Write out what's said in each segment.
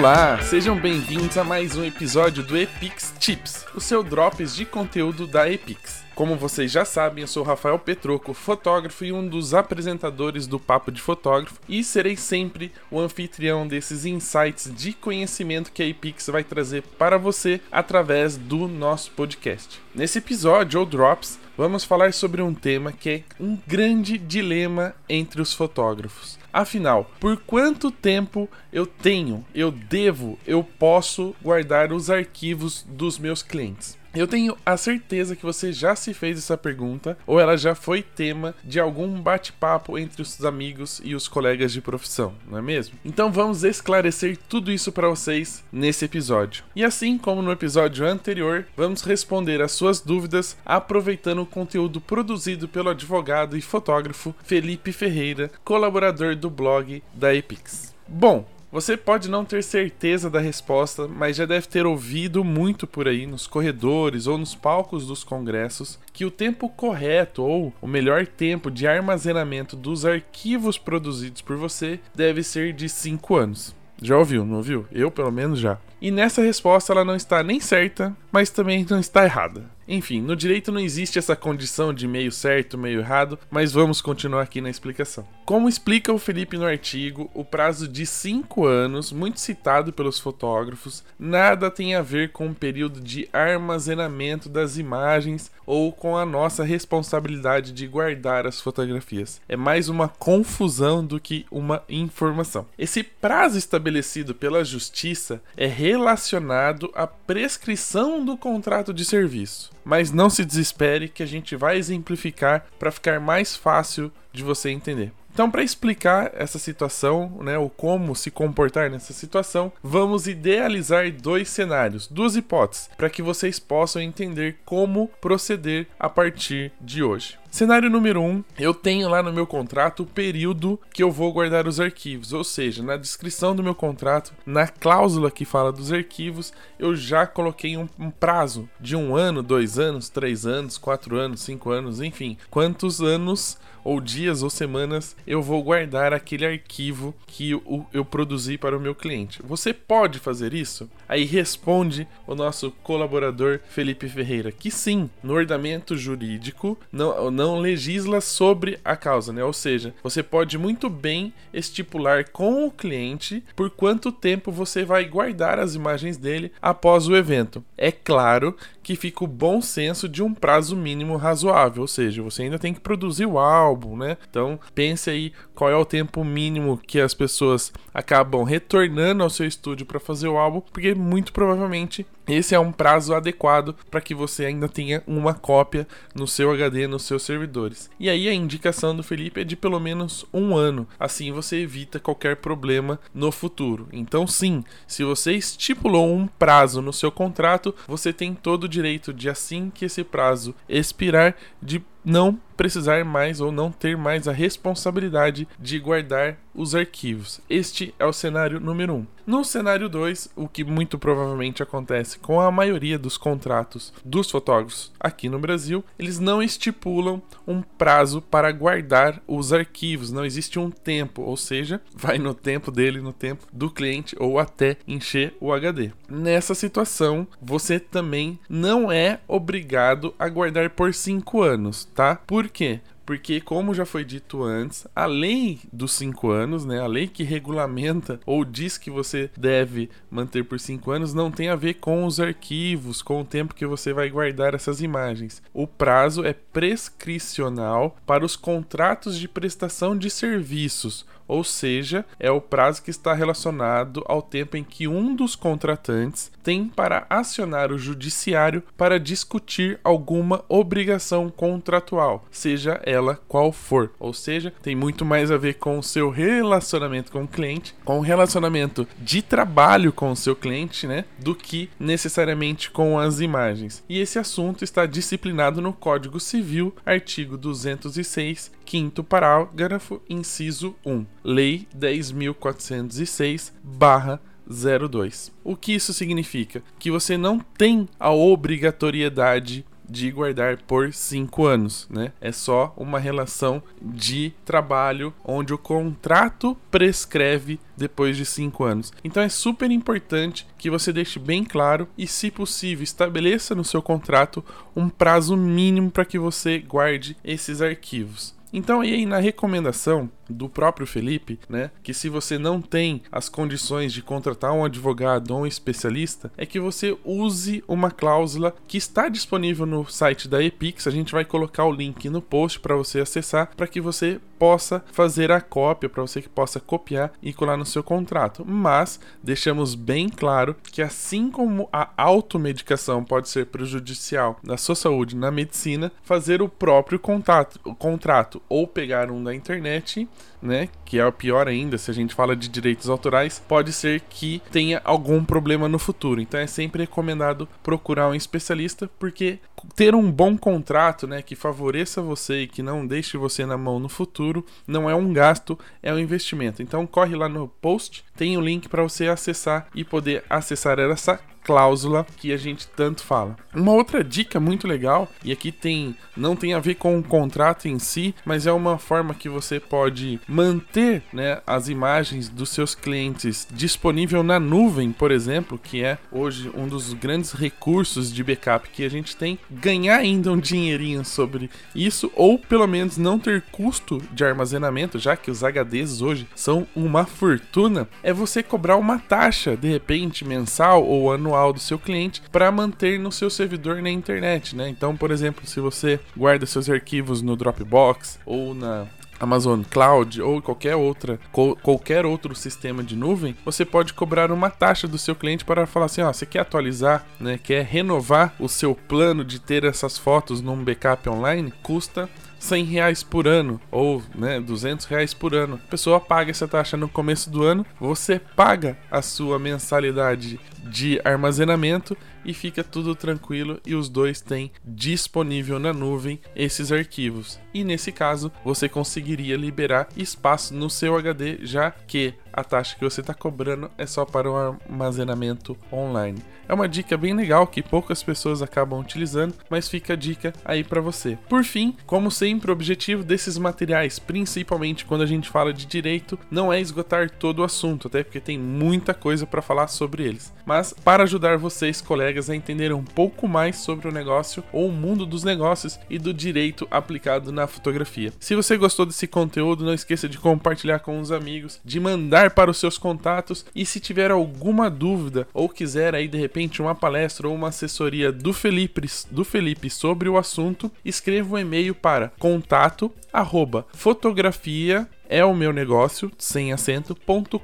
Olá, sejam bem-vindos a mais um episódio do Epix Tips, o seu drops de conteúdo da Epix. Como vocês já sabem, eu sou Rafael Petroco, fotógrafo e um dos apresentadores do Papo de Fotógrafo, e serei sempre o anfitrião desses insights de conhecimento que a Epix vai trazer para você através do nosso podcast. Nesse episódio, ou Drops, vamos falar sobre um tema que é um grande dilema entre os fotógrafos. Afinal, por quanto tempo eu tenho, eu devo, eu posso guardar os arquivos dos meus clientes? Eu tenho a certeza que você já se fez essa pergunta ou ela já foi tema de algum bate-papo entre os amigos e os colegas de profissão, não é mesmo? Então vamos esclarecer tudo isso para vocês nesse episódio. E assim como no episódio anterior, vamos responder as suas dúvidas aproveitando o conteúdo produzido pelo advogado e fotógrafo Felipe Ferreira, colaborador do blog da Epix. Bom, você pode não ter certeza da resposta, mas já deve ter ouvido muito por aí nos corredores ou nos palcos dos congressos que o tempo correto ou o melhor tempo de armazenamento dos arquivos produzidos por você deve ser de 5 anos. Já ouviu, não ouviu? Eu, pelo menos, já. E nessa resposta ela não está nem certa, mas também não está errada. Enfim, no direito não existe essa condição de meio certo, meio errado, mas vamos continuar aqui na explicação. Como explica o Felipe no artigo, o prazo de 5 anos, muito citado pelos fotógrafos, nada tem a ver com o período de armazenamento das imagens ou com a nossa responsabilidade de guardar as fotografias. É mais uma confusão do que uma informação. Esse prazo estabelecido pela justiça é relacionado à prescrição do contrato de serviço. Mas não se desespere que a gente vai exemplificar para ficar mais fácil de você entender. Então, para explicar essa situação, né, o como se comportar nessa situação, vamos idealizar dois cenários, duas hipóteses, para que vocês possam entender como proceder a partir de hoje. Cenário número 1, um, eu tenho lá no meu contrato o período que eu vou guardar os arquivos, ou seja, na descrição do meu contrato, na cláusula que fala dos arquivos, eu já coloquei um, um prazo de um ano, dois anos, três anos, quatro anos, cinco anos, enfim, quantos anos ou dias ou semanas eu vou guardar aquele arquivo que eu, eu produzi para o meu cliente. Você pode fazer isso? Aí responde o nosso colaborador Felipe Ferreira que sim, no ordenamento jurídico não, não legisla sobre a causa, né? Ou seja, você pode muito bem estipular com o cliente por quanto tempo você vai guardar as imagens dele após o evento. É claro que fica o bom senso de um prazo mínimo razoável, ou seja, você ainda tem que produzir o álbum, né? Então pense aí qual é o tempo mínimo que as pessoas acabam retornando ao seu estúdio para fazer o álbum, porque muito provavelmente esse é um prazo adequado para que você ainda tenha uma cópia no seu HD, nos seus servidores. E aí a indicação do Felipe é de pelo menos um ano, assim você evita qualquer problema no futuro. Então, sim, se você estipulou um prazo no seu contrato, você tem todo o direito de, assim que esse prazo expirar, de não precisar mais ou não ter mais a responsabilidade de guardar os arquivos. Este é o cenário número 1. Um. No cenário 2, o que muito provavelmente acontece com a maioria dos contratos dos fotógrafos aqui no Brasil, eles não estipulam um prazo para guardar os arquivos, não existe um tempo, ou seja, vai no tempo dele, no tempo do cliente ou até encher o HD. Nessa situação, você também não é obrigado a guardar por 5 anos, tá? Por quê? porque, como já foi dito antes, a lei dos cinco anos, né, a lei que regulamenta ou diz que você deve manter por cinco anos, não tem a ver com os arquivos, com o tempo que você vai guardar essas imagens. O prazo é prescricional para os contratos de prestação de serviços, ou seja, é o prazo que está relacionado ao tempo em que um dos contratantes tem para acionar o judiciário para discutir alguma obrigação contratual, seja ela qual for. Ou seja, tem muito mais a ver com o seu relacionamento com o cliente, com o relacionamento de trabalho com o seu cliente, né, do que necessariamente com as imagens. E esse assunto está disciplinado no Código Civil, artigo 206, quinto parágrafo, inciso 1. Lei 10.406/02. O que isso significa? Que você não tem a obrigatoriedade de guardar por 5 anos, né? É só uma relação de trabalho onde o contrato prescreve depois de 5 anos. Então é super importante que você deixe bem claro e, se possível, estabeleça no seu contrato um prazo mínimo para que você guarde esses arquivos. Então, aí na recomendação do próprio Felipe, né, que se você não tem as condições de contratar um advogado ou um especialista, é que você use uma cláusula que está disponível no site da Epix. A gente vai colocar o link no post para você acessar, para que você possa fazer a cópia, para você que possa copiar e colar no seu contrato. Mas deixamos bem claro que assim como a automedicação pode ser prejudicial na sua saúde na medicina, fazer o próprio contato, o contrato ou pegar um da internet né? Que é o pior ainda, se a gente fala de direitos autorais, pode ser que tenha algum problema no futuro. Então é sempre recomendado procurar um especialista, porque ter um bom contrato, né, que favoreça você e que não deixe você na mão no futuro, não é um gasto, é um investimento. Então corre lá no post, tem o link para você acessar e poder acessar essa cláusula que a gente tanto fala. Uma outra dica muito legal, e aqui tem não tem a ver com o contrato em si, mas é uma forma que você pode manter né, as imagens dos seus clientes disponível na nuvem, por exemplo, que é hoje um dos grandes recursos de backup que a gente tem, ganhar ainda um dinheirinho sobre isso, ou pelo menos não ter custo de armazenamento, já que os HDs hoje são uma fortuna, é você cobrar uma taxa, de repente, mensal ou anual manual do seu cliente para manter no seu servidor na internet, né? Então, por exemplo, se você guarda seus arquivos no Dropbox ou na Amazon Cloud ou qualquer outra qualquer outro sistema de nuvem, você pode cobrar uma taxa do seu cliente para falar assim, ó, você quer atualizar, né, quer renovar o seu plano de ter essas fotos num backup online, custa 100 reais por ano ou né, 200 reais por ano. A pessoa paga essa taxa no começo do ano, você paga a sua mensalidade de armazenamento e fica tudo tranquilo e os dois têm disponível na nuvem esses arquivos. E nesse caso, você conseguiria liberar espaço no seu HD, já que a taxa que você está cobrando é só para o armazenamento online. É uma dica bem legal que poucas pessoas acabam utilizando, mas fica a dica aí para você. Por fim, como sempre, o objetivo desses materiais, principalmente quando a gente fala de direito, não é esgotar todo o assunto, até porque tem muita coisa para falar sobre eles. Mas para ajudar vocês, colegas, a entender um pouco mais sobre o negócio ou o mundo dos negócios e do direito aplicado na fotografia. Se você gostou desse conteúdo, não esqueça de compartilhar com os amigos, de mandar para os seus contatos e se tiver alguma dúvida ou quiser aí de repente uma palestra ou uma assessoria do Felipe, do Felipe sobre o assunto, escreva um e-mail para contato arroba fotografia é o meu negócio, sem acento.com.br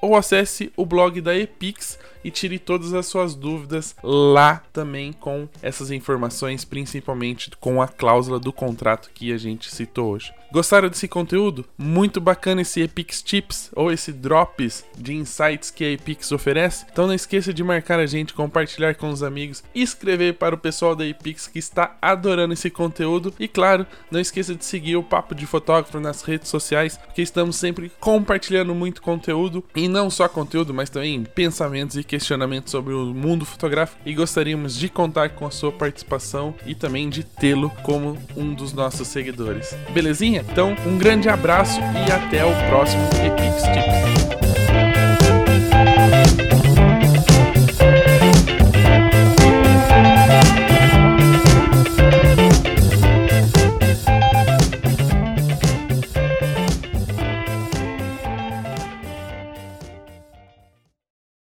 ou acesse o blog da Epix e tire todas as suas dúvidas lá também com essas informações, principalmente com a cláusula do contrato que a gente citou hoje. Gostaram desse conteúdo? Muito bacana esse Epix Tips ou esse Drops de insights que a Epix oferece? Então não esqueça de marcar a gente, compartilhar com os amigos escrever para o pessoal da Epix que está adorando esse conteúdo. E claro, não esqueça de seguir o Papo de Fotógrafo nas redes sociais, porque estamos sempre compartilhando muito conteúdo e não só conteúdo, mas também pensamentos e questionamentos sobre o mundo fotográfico. E gostaríamos de contar com a sua participação e também de tê-lo como um dos nossos seguidores. Belezinha? Então, um grande abraço e até o próximo Epix Tips.